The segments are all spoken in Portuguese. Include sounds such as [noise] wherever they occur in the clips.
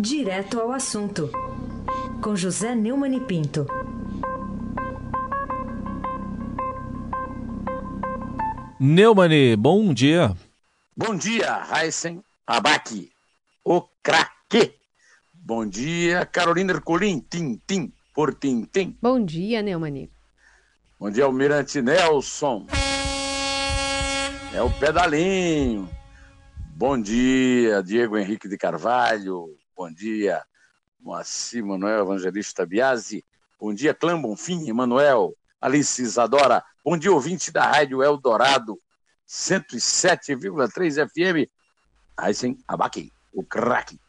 Direto ao assunto, com José Neumann e Pinto. Neumani, bom dia. Bom dia, Raíssen Abac, o craque. Bom dia, Carolina Ercolim, Tim, por Tim. Bom dia, Neumani. Bom dia, Almirante Nelson. É o pedalinho. Bom dia, Diego Henrique de Carvalho. Bom dia, Moacir Manuel Evangelista Biasi. Bom dia, Clã Bonfim, Emanuel, Alice Isadora. Bom dia, ouvinte da Rádio Eldorado, 107,3 FM. Aysen Abaki, o craque.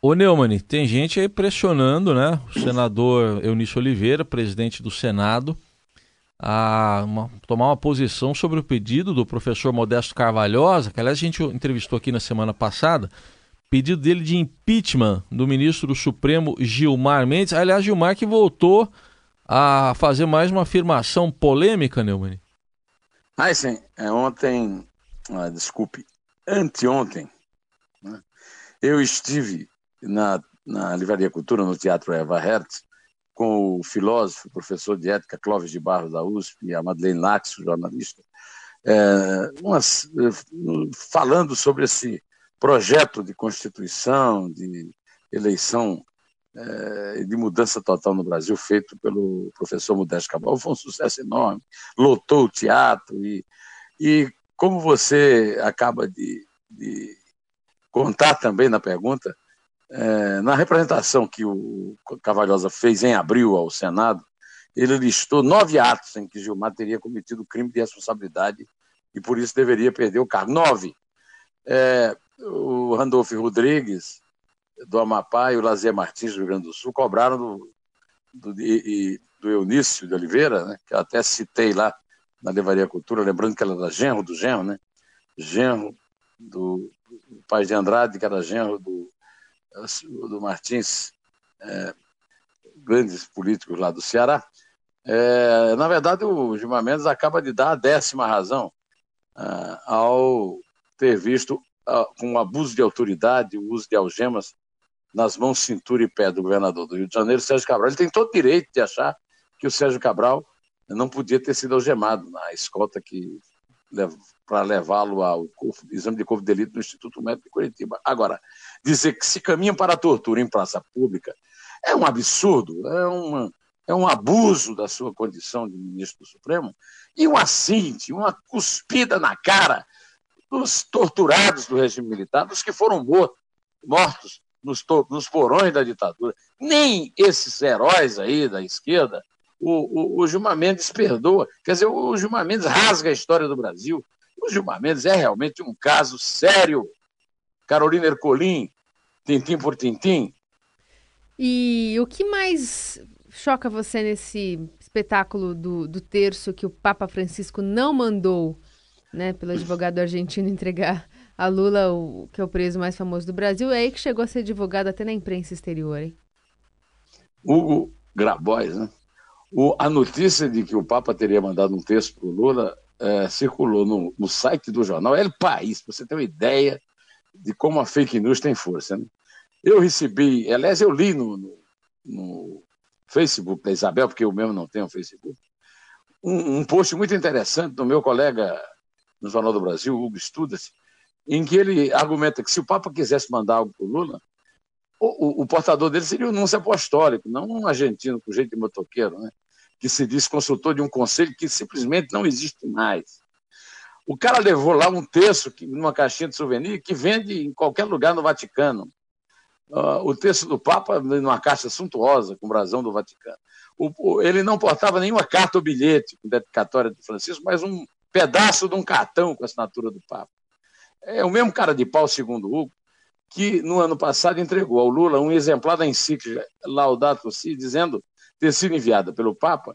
Ô Neumann, tem gente aí pressionando, né? O senador Eunício Oliveira, presidente do Senado, a uma, tomar uma posição sobre o pedido do professor Modesto Carvalhosa, que aliás a gente entrevistou aqui na semana passada, pedido dele de impeachment do ministro do Supremo Gilmar Mendes. Aliás, Gilmar que voltou a fazer mais uma afirmação polêmica, Neumann. Ah, sim. É, ontem, ah, desculpe, anteontem, né, eu estive na, na Livraria Cultura, no Teatro Eva Hertz, com o filósofo, professor de ética Clóvis de Barros da USP e a Madeleine Laxo, jornalista, é, umas, falando sobre esse projeto de constituição, de eleição é, de mudança total no Brasil, feito pelo professor Modesto Cabral. Foi um sucesso enorme, lotou o teatro e, e como você acaba de, de contar também na pergunta, é, na representação que o Cavalhosa fez em abril ao Senado, ele listou nove atos em que Gilmar teria cometido crime de responsabilidade e por isso deveria perder o cargo. Nove. É, o Randolfo Rodrigues, do Amapá, e o Lazier Martins, do Rio Grande do Sul, cobraram do, do, e, do Eunício de Oliveira, né, que até citei lá na Levaria Cultura, lembrando que ela era genro do genro, né? Genro do, do pai de Andrade, que era genro do do Martins, é, grandes políticos lá do Ceará, é, na verdade o Gilmar Mendes acaba de dar a décima razão é, ao ter visto com abuso de autoridade, o uso de algemas nas mãos, cintura e pé do governador do Rio de Janeiro, Sérgio Cabral. Ele tem todo o direito de achar que o Sérgio Cabral não podia ter sido algemado na escolta que para levá-lo ao exame de corpo de delito no Instituto Médico de Curitiba. Agora, dizer que se caminha para a tortura em praça pública é um absurdo, é, uma, é um abuso da sua condição de ministro do Supremo e um assinte, uma cuspida na cara dos torturados do regime militar, dos que foram mortos, nos, nos porões da ditadura. Nem esses heróis aí da esquerda o, o, o Gilmar Mendes perdoa. Quer dizer, o Gilmar Mendes rasga a história do Brasil. O Gilmar Mendes é realmente um caso sério. Carolina Ercolim, tintim por tintim. E o que mais choca você nesse espetáculo do, do terço que o Papa Francisco não mandou, né, pelo advogado argentino entregar a Lula, o, que é o preso mais famoso do Brasil, é aí que chegou a ser divulgado até na imprensa exterior, hein? Hugo Grabois, né? O, a notícia de que o Papa teria mandado um texto para o Lula é, circulou no, no, site do jornal El País, para você ter uma ideia de como a fake news tem força. Né? Eu recebi, aliás, eu li no, no, no, Facebook da Isabel, porque eu mesmo não tenho Facebook, um, um post muito interessante do meu colega no Jornal do Brasil, Hugo Estudas, em que ele argumenta que se o Papa quisesse mandar algo para o Lula, o, o, portador dele seria o núncio apostólico, não um argentino com jeito de motoqueiro, né? que se diz consultor de um conselho que simplesmente não existe mais. O cara levou lá um texto numa caixinha de souvenir que vende em qualquer lugar no Vaticano. Uh, o texto do Papa numa caixa suntuosa, com brasão do Vaticano. O, o, ele não portava nenhuma carta ou bilhete com dedicatória de Francisco, mas um pedaço de um cartão com a assinatura do Papa. É o mesmo cara de pau, segundo Hugo, que no ano passado entregou ao Lula um exemplar da encíclica Laudato Si, dizendo ter sido enviada pelo Papa,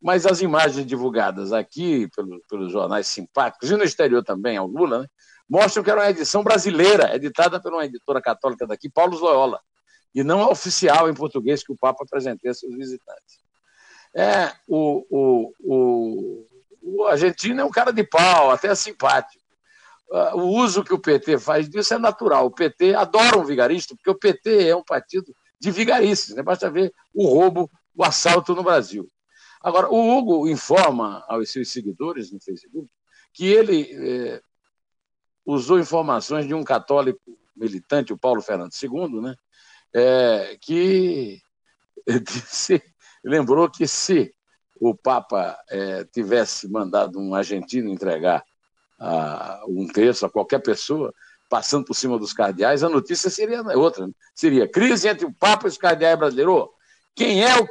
mas as imagens divulgadas aqui pelo, pelos jornais simpáticos e no exterior também ao Lula, né, mostram que era uma edição brasileira, editada por uma editora católica daqui, Paulo Loyola, e não a oficial em português que o Papa apresentou a seus visitantes. É, o, o, o, o argentino é um cara de pau, até simpático. o uso que o PT faz disso é natural. O PT adora um vigarista, porque o PT é um partido de vigaristas. Né? Basta ver o roubo, o assalto no Brasil. Agora, o Hugo informa aos seus seguidores no Facebook que ele é, usou informações de um católico militante, o Paulo Fernando II, né, é, que [laughs] disse, lembrou que se o Papa é, tivesse mandado um argentino entregar a, um terço a qualquer pessoa, passando por cima dos cardeais, a notícia seria outra. Né? Seria crise entre o Papa e os cardeais brasileiros. Quem é o,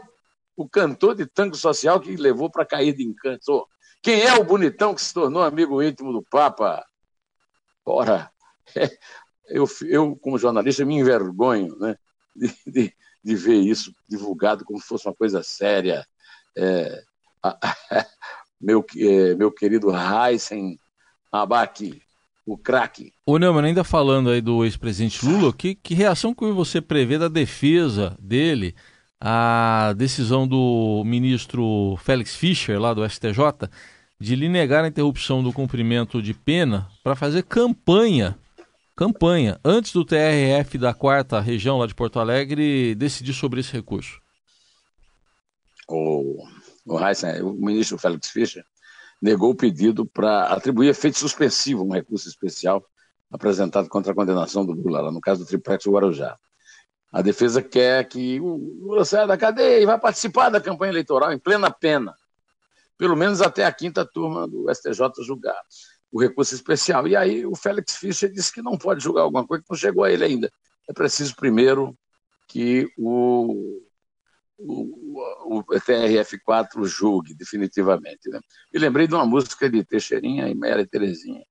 o cantor de tango social que levou para cair de encanto? Quem é o bonitão que se tornou amigo íntimo do Papa? Ora, [laughs] eu, eu como jornalista, me envergonho né, de, de, de ver isso divulgado como se fosse uma coisa séria. É, [laughs] meu, é, meu querido Heisen Abac, o craque. Ô Neumann, ainda falando aí do ex-presidente Lula, que, que reação que você prevê da defesa dele à decisão do ministro Félix Fischer, lá do STJ, de lhe negar a interrupção do cumprimento de pena para fazer campanha, campanha, antes do TRF da quarta região lá de Porto Alegre decidir sobre esse recurso? O, o, Heisen, o ministro Félix Fischer negou o pedido para atribuir efeito suspensivo um recurso especial apresentado contra a condenação do Lula, lá no caso do triplex Guarujá. A defesa quer que o Lula saia da cadeia e vá participar da campanha eleitoral em plena pena, pelo menos até a quinta turma do STJ julgar o recurso especial. E aí o Félix Fischer disse que não pode julgar alguma coisa que não chegou a ele ainda. É preciso primeiro que o o, o TRF4 julgue definitivamente. Né? E lembrei de uma música de Teixeirinha e e Terezinha,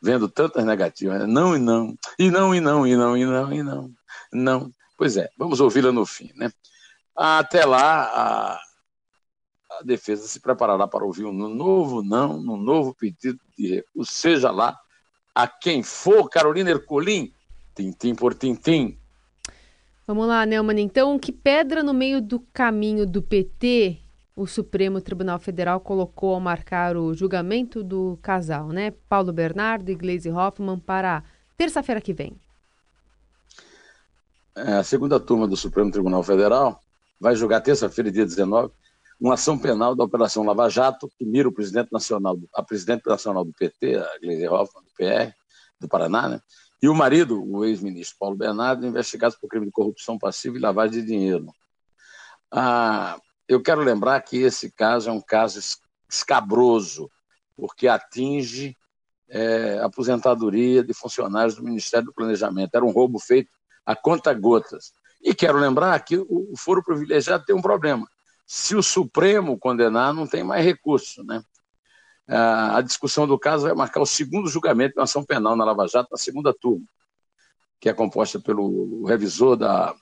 vendo tantas negativas. Né? Não e não, e não e não, e não, e não, e não, não. Pois é, vamos ouvi-la no fim. Né? Até lá, a, a defesa se preparará para ouvir um novo não, um novo pedido de recurso, seja lá a quem for, Carolina Ercolim, tintim por tintim, Vamos lá, Neumann. Então, que pedra no meio do caminho do PT o Supremo Tribunal Federal colocou ao marcar o julgamento do casal, né? Paulo Bernardo e Gleisi Hoffmann para terça-feira que vem. É, a segunda turma do Supremo Tribunal Federal vai julgar terça-feira, dia 19, uma ação penal da Operação Lava Jato, que mira o presidente nacional, a presidente nacional do PT, a Gleisi Hoffmann, do PR, do Paraná, né? E o marido, o ex-ministro Paulo Bernardo, investigados por crime de corrupção passiva e lavagem de dinheiro. Ah, eu quero lembrar que esse caso é um caso escabroso, porque atinge é, aposentadoria de funcionários do Ministério do Planejamento. Era um roubo feito a conta-gotas. E quero lembrar que o foro privilegiado tem um problema. Se o Supremo condenar, não tem mais recurso, né? A discussão do caso vai marcar o segundo julgamento de uma ação penal na Lava Jato, na segunda turma, que é composta pelo revisor da,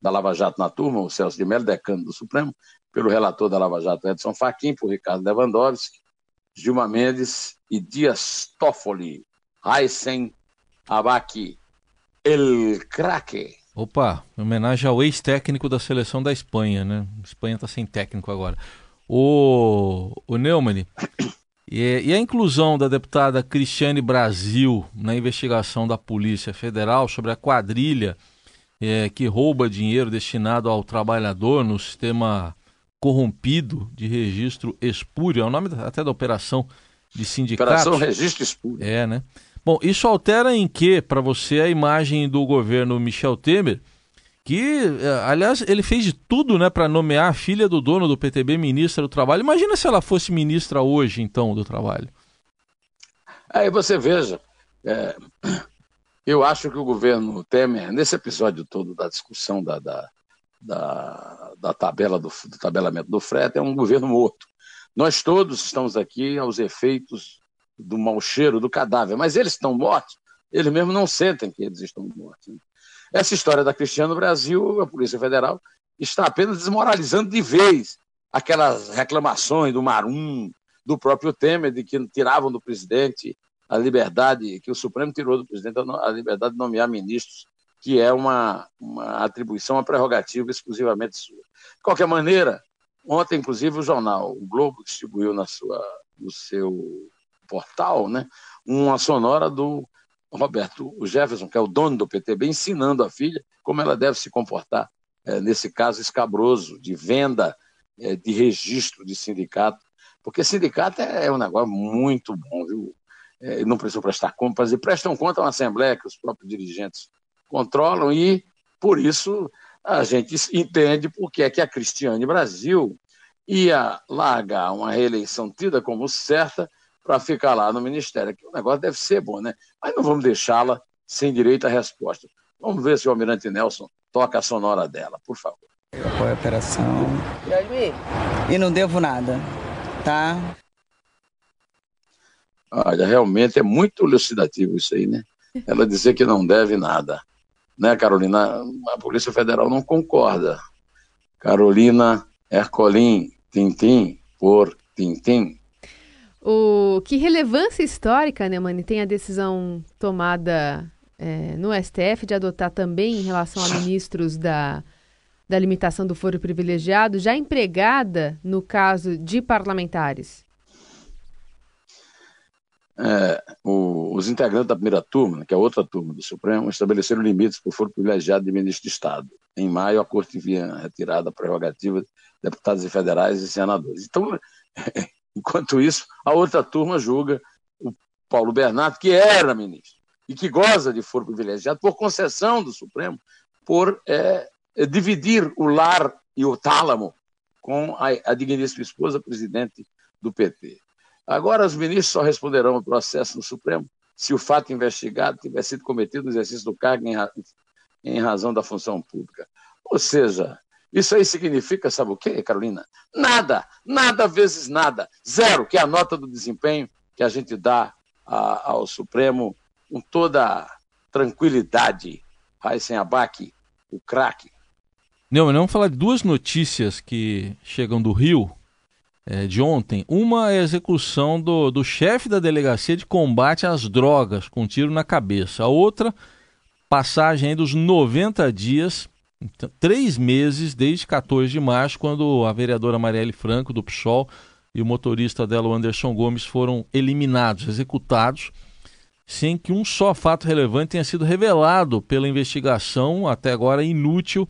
da Lava Jato na turma, o Celso de Mello, decano do Supremo, pelo relator da Lava Jato, Edson Fachin, por Ricardo Lewandowski, Gilma Mendes e Dias Toffoli, Heisen Abaki, El Craque. Opa, homenagem ao ex-técnico da seleção da Espanha, né? A Espanha está sem técnico agora o, o Neumann. E, e, a inclusão da deputada Cristiane Brasil na investigação da Polícia Federal sobre a quadrilha é, que rouba dinheiro destinado ao trabalhador no sistema corrompido de registro espúrio, é o nome até da operação de sindicato. Operação Registro Espúrio. É, né? Bom, isso altera em que, para você, a imagem do governo Michel Temer que, é, aliás, ele fez de tudo né, para nomear a filha do dono do PTB ministra do Trabalho. Imagina se ela fosse ministra hoje, então, do Trabalho. Aí você veja, é, eu acho que o governo Temer, nesse episódio todo da discussão da, da, da, da tabela do, do tabelamento do frete, é um governo morto. Nós todos estamos aqui aos efeitos do mau cheiro do cadáver, mas eles estão mortos, eles mesmos não sentem que eles estão mortos. Essa história da Cristiano Brasil, a Polícia Federal, está apenas desmoralizando de vez aquelas reclamações do Marum, do próprio Temer, de que tiravam do presidente a liberdade, que o Supremo tirou do presidente a liberdade de nomear ministros, que é uma, uma atribuição, uma prerrogativa exclusivamente sua. De qualquer maneira, ontem, inclusive, o jornal o Globo distribuiu na sua, no seu portal, né, uma sonora do Roberto Jefferson, que é o dono do PTB, ensinando a filha como ela deve se comportar é, nesse caso escabroso de venda é, de registro de sindicato, porque sindicato é, é um negócio muito bom, viu? É, não precisam prestar contas, e prestam conta uma assembleia que os próprios dirigentes controlam, e por isso a gente entende porque é que a Cristiane Brasil ia largar uma reeleição tida como certa para ficar lá no Ministério, que o negócio deve ser bom, né? Mas não vamos deixá-la sem direito à resposta. Vamos ver se o Almirante Nelson toca a sonora dela, por favor. Eu apoio a operação. E não devo nada, tá? Olha, realmente é muito elucidativo isso aí, né? Ela dizer que não deve nada. Né, Carolina? A Polícia Federal não concorda. Carolina Ercolim, Tintim por Tintim. O, que relevância histórica, né, Mani, tem a decisão tomada é, no STF de adotar também em relação a ministros da, da limitação do foro privilegiado, já empregada no caso de parlamentares? É, o, os integrantes da primeira turma, que é outra turma do Supremo, estabeleceram limites para o foro privilegiado de ministro de Estado. Em maio, a Corte havia retirado a prerrogativa de deputados federais e senadores. Então, [laughs] enquanto isso, a outra turma julga o Paulo Bernardo, que era ministro e que goza de foro privilegiado por concessão do Supremo, por é, é, dividir o lar e o tálamo com a, a digníssima esposa presidente do PT. Agora, os ministros só responderão ao processo no Supremo se o fato investigado tiver sido cometido no exercício do cargo em, em razão da função pública. Ou seja, isso aí significa, sabe o quê, Carolina? Nada, nada vezes nada, zero, que é a nota do desempenho que a gente dá a, ao Supremo com toda tranquilidade. sem abaque, o craque. Não, mas vamos falar de duas notícias que chegam do Rio é, de ontem. Uma é a execução do, do chefe da delegacia de combate às drogas, com um tiro na cabeça. A outra, passagem dos 90 dias, então, três meses, desde 14 de março, quando a vereadora Marielle Franco, do PSOL, e o motorista dela, o Anderson Gomes, foram eliminados, executados, sem que um só fato relevante tenha sido revelado pela investigação, até agora inútil,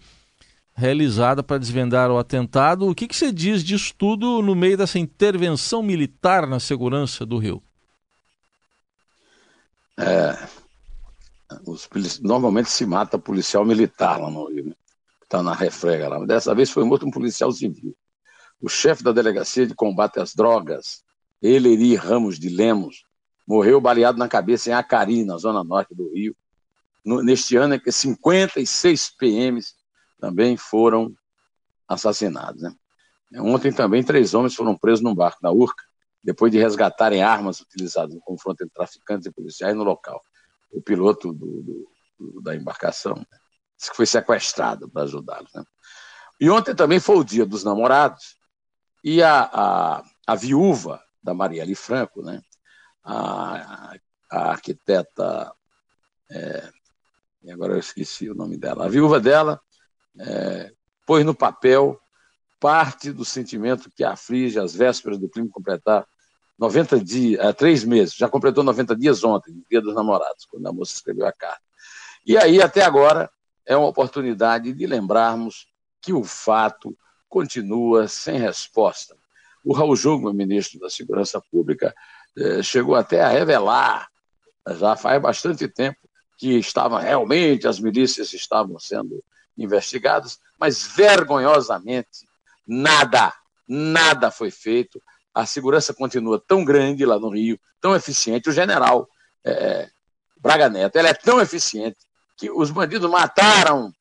realizada para desvendar o atentado. O que, que você diz disso tudo no meio dessa intervenção militar na segurança do Rio? É, os, normalmente se mata policial militar lá no Rio, né? Está na refrega lá. Dessa vez foi morto um policial civil. O chefe da delegacia de combate às drogas, Eleri Ramos de Lemos, morreu baleado na cabeça em Acari, na zona norte do Rio. No, neste ano é que 56 PMs também foram assassinados. Né? Ontem também três homens foram presos num barco na Urca, depois de resgatarem armas utilizadas no confronto entre traficantes e policiais no local. O piloto do, do, do, da embarcação né? Que foi sequestrado para ajudá-los. Né? E ontem também foi o dia dos namorados, e a, a, a viúva da Marielle Franco, né? a, a arquiteta, é, agora eu esqueci o nome dela, a viúva dela é, pôs no papel parte do sentimento que aflige às vésperas do crime completar 90 dias, é, três meses, já completou 90 dias ontem, dia dos namorados, quando a moça escreveu a carta. E aí, até agora, é uma oportunidade de lembrarmos que o fato continua sem resposta. O Raul Jungmann, ministro da Segurança Pública, eh, chegou até a revelar, já faz bastante tempo, que estavam realmente, as milícias estavam sendo investigadas, mas vergonhosamente nada, nada foi feito. A segurança continua tão grande lá no Rio, tão eficiente. O general é, Braga Neto, é tão eficiente que os bandidos mataram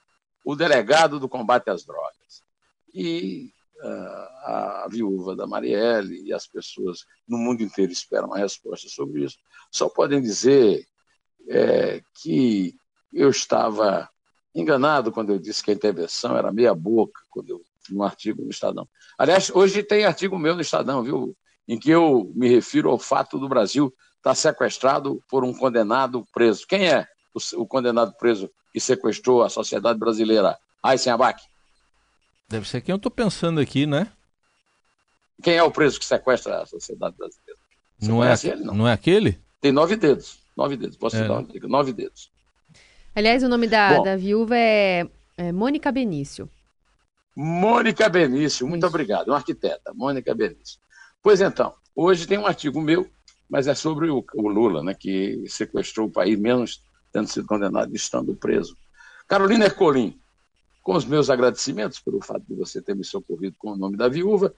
o delegado do combate às drogas. E a viúva da Marielle e as pessoas no mundo inteiro esperam uma resposta sobre isso, só podem dizer é, que eu estava enganado quando eu disse que a intervenção era meia boca, quando eu no artigo no Estadão. Aliás, hoje tem artigo meu no Estadão, viu? Em que eu me refiro ao fato do Brasil estar sequestrado por um condenado preso. Quem é o, o condenado preso que sequestrou a sociedade brasileira? Aysen Abac. Deve ser quem eu estou pensando aqui, né? Quem é o preso que sequestra a sociedade brasileira? não é, ele, não? não é aquele? Tem nove dedos. Nove dedos. Posso é. dar uma dica? Nove dedos. Aliás, o nome da, Bom, da viúva é, é Mônica Benício. Mônica Benício, muito Isso. obrigado. Uma arquiteta, Mônica Benício. Pois então, hoje tem um artigo meu, mas é sobre o, o Lula, né, que sequestrou o país, menos tendo sido condenado e estando preso. Carolina Ercolim, com os meus agradecimentos pelo fato de você ter me socorrido com o nome da viúva,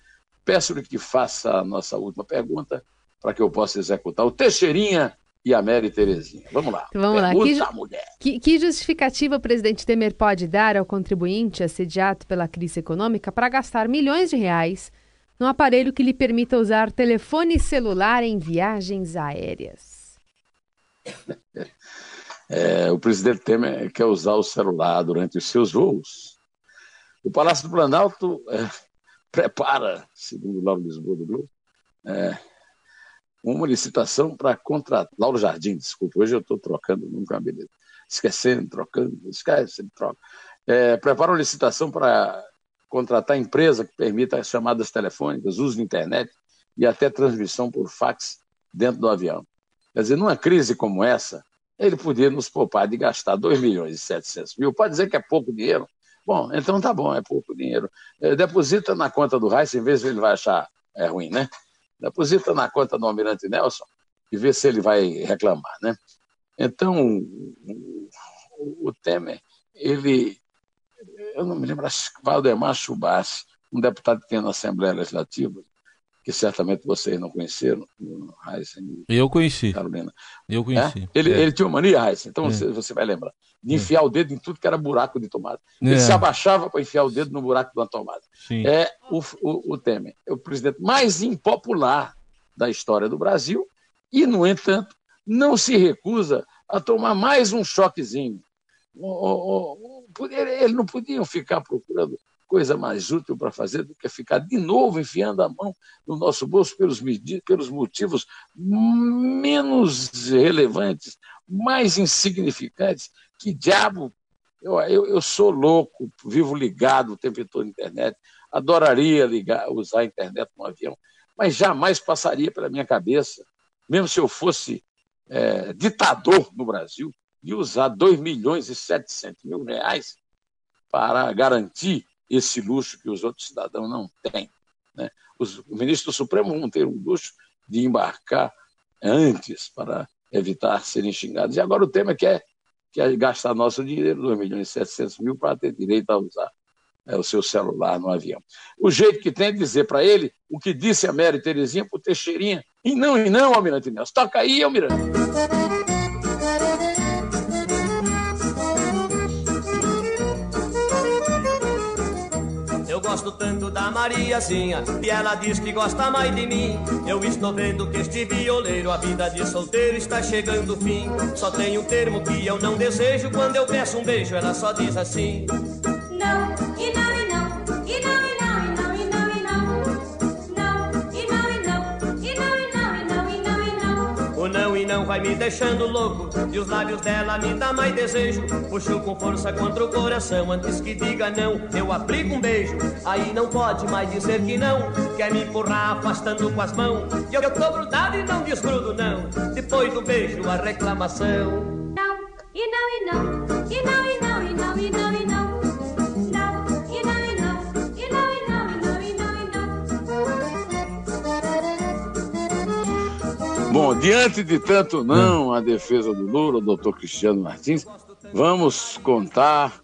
peço-lhe que faça a nossa última pergunta para que eu possa executar o Teixeirinha e a Mary Terezinha. Vamos lá. Vamos lá. Que, mulher. Que, que, justificativa o presidente Temer pode dar ao contribuinte assediado pela crise econômica para gastar milhões de reais num aparelho que lhe permita usar telefone celular em viagens aéreas? [laughs] É, o presidente Temer quer usar o celular durante os seus voos. O Palácio do Planalto é, [laughs] prepara, segundo Lauro Lisboa do Globo, é, uma licitação para contratar. Lauro Jardim, desculpa, hoje eu estou trocando, nunca beleza. Esquecendo, trocando, esquece, troca. É, prepara uma licitação para contratar empresa que permita as chamadas telefônicas, uso de internet e até transmissão por fax dentro do avião. Quer dizer, numa crise como essa, ele podia nos poupar de gastar 2 milhões e 700 mil. Pode dizer que é pouco dinheiro. Bom, então tá bom, é pouco dinheiro. É, deposita na conta do Reis, em vez ele vai achar é ruim, né? Deposita na conta do Almirante Nelson e vê se ele vai reclamar, né? Então, o, o Temer, ele, eu não me lembro, acho que Valdemar Chubassi, um deputado que tem na Assembleia Legislativa, que certamente vocês não conheceram, Heisen Eu conheci. Carolina. Eu conheci. É? Ele, é. ele tinha uma mania, Heisen, então é. você, você vai lembrar, de é. enfiar o dedo em tudo que era buraco de tomada. Ele é. se abaixava para enfiar o dedo no buraco de uma tomada. Sim. É o, o, o Temer, é o presidente mais impopular da história do Brasil e, no entanto, não se recusa a tomar mais um choquezinho. Ele não podia ficar procurando coisa mais útil para fazer do que ficar de novo enfiando a mão no nosso bolso pelos, pelos motivos menos relevantes, mais insignificantes. Que diabo! Eu, eu, eu sou louco, vivo ligado o tempo todo na internet, adoraria ligar, usar a internet no avião, mas jamais passaria pela minha cabeça, mesmo se eu fosse é, ditador no Brasil, de usar 2 milhões e 700 mil reais para garantir esse luxo que os outros cidadãos não têm. Né? Os ministros do Supremo vão ter o luxo de embarcar antes para evitar serem xingados. E agora o tema quer, quer gastar nosso dinheiro, 2 milhões e 700 mil, para ter direito a usar é, o seu celular no avião. O jeito que tem é dizer para ele o que disse a Mary Terezinha para o Teixeirinha. E não, e não, Almirante Nelson. Toca aí, Almirante. Gosto tanto da Mariazinha E ela diz que gosta mais de mim. Eu estou vendo que este violeiro A vida de solteiro está chegando o fim. Só tem um termo que eu não desejo Quando eu peço um beijo ela só diz assim não vai me deixando louco E os lábios dela me dá mais desejo. Puxo com força contra o coração Antes que diga não, eu aplico um beijo. Aí não pode mais dizer que não Quer me empurrar afastando com as mãos. E eu, eu tô grudado e não desgrudo não. Depois do beijo a reclamação. Não, e não, e não, e não, e não, e não, e não, e não Bom, diante de tanto não a defesa do Lula, doutor Cristiano Martins, vamos contar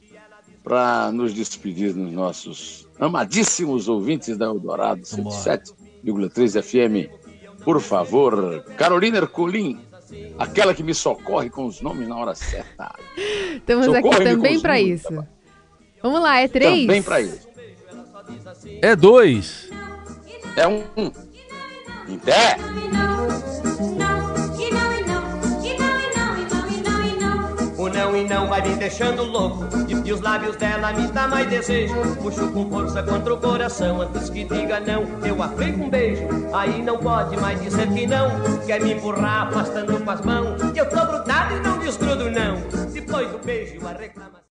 para nos despedir dos nossos amadíssimos ouvintes da Eldorado 107,3 FM. Por favor, Carolina Ercolim, aquela que me socorre com os nomes na hora certa. Estamos aqui também para isso. Tá Vamos lá, é três? Também para isso. É dois. É um. Em pé. não e não vai me deixando louco. E, os lábios dela me dá mais desejo. Puxo com força contra o coração. Antes que diga não, eu aplico um beijo. Aí não pode mais dizer que não. Quer me empurrar afastando com as mãos. E eu tô grudado e não desgrudo não. Depois do beijo a reclamação